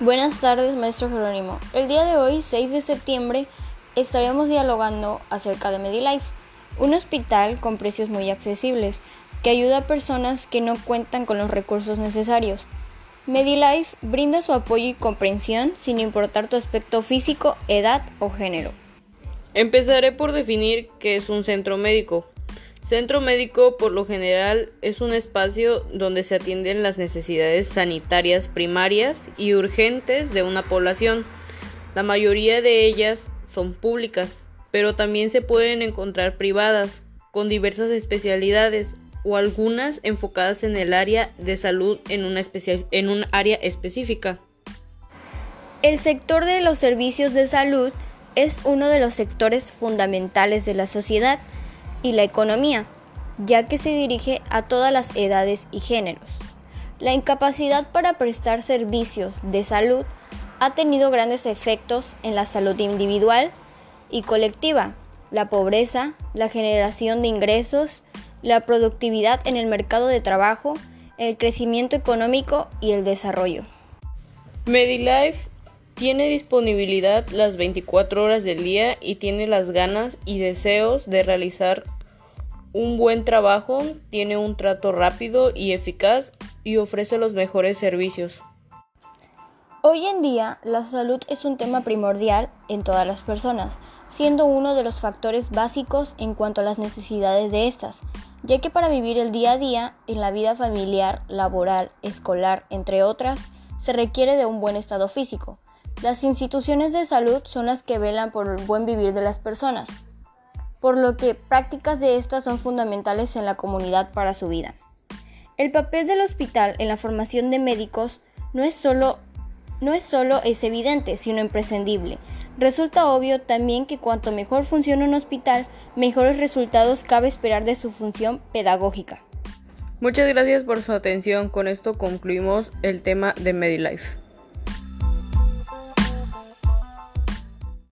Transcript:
Buenas tardes, maestro Jerónimo. El día de hoy, 6 de septiembre, estaremos dialogando acerca de MediLife, un hospital con precios muy accesibles que ayuda a personas que no cuentan con los recursos necesarios. MediLife brinda su apoyo y comprensión sin importar tu aspecto físico, edad o género. Empezaré por definir qué es un centro médico. Centro médico por lo general es un espacio donde se atienden las necesidades sanitarias primarias y urgentes de una población. La mayoría de ellas son públicas, pero también se pueden encontrar privadas, con diversas especialidades o algunas enfocadas en el área de salud en, una en un área específica. El sector de los servicios de salud es uno de los sectores fundamentales de la sociedad y la economía, ya que se dirige a todas las edades y géneros. La incapacidad para prestar servicios de salud ha tenido grandes efectos en la salud individual y colectiva, la pobreza, la generación de ingresos, la productividad en el mercado de trabajo, el crecimiento económico y el desarrollo. MediLife tiene disponibilidad las 24 horas del día y tiene las ganas y deseos de realizar un buen trabajo, tiene un trato rápido y eficaz y ofrece los mejores servicios. Hoy en día, la salud es un tema primordial en todas las personas, siendo uno de los factores básicos en cuanto a las necesidades de estas, ya que para vivir el día a día en la vida familiar, laboral, escolar, entre otras, se requiere de un buen estado físico. Las instituciones de salud son las que velan por el buen vivir de las personas, por lo que prácticas de estas son fundamentales en la comunidad para su vida. El papel del hospital en la formación de médicos no es solo no es solo es evidente, sino imprescindible. Resulta obvio también que cuanto mejor funciona un hospital, mejores resultados cabe esperar de su función pedagógica. Muchas gracias por su atención. Con esto concluimos el tema de MediLife.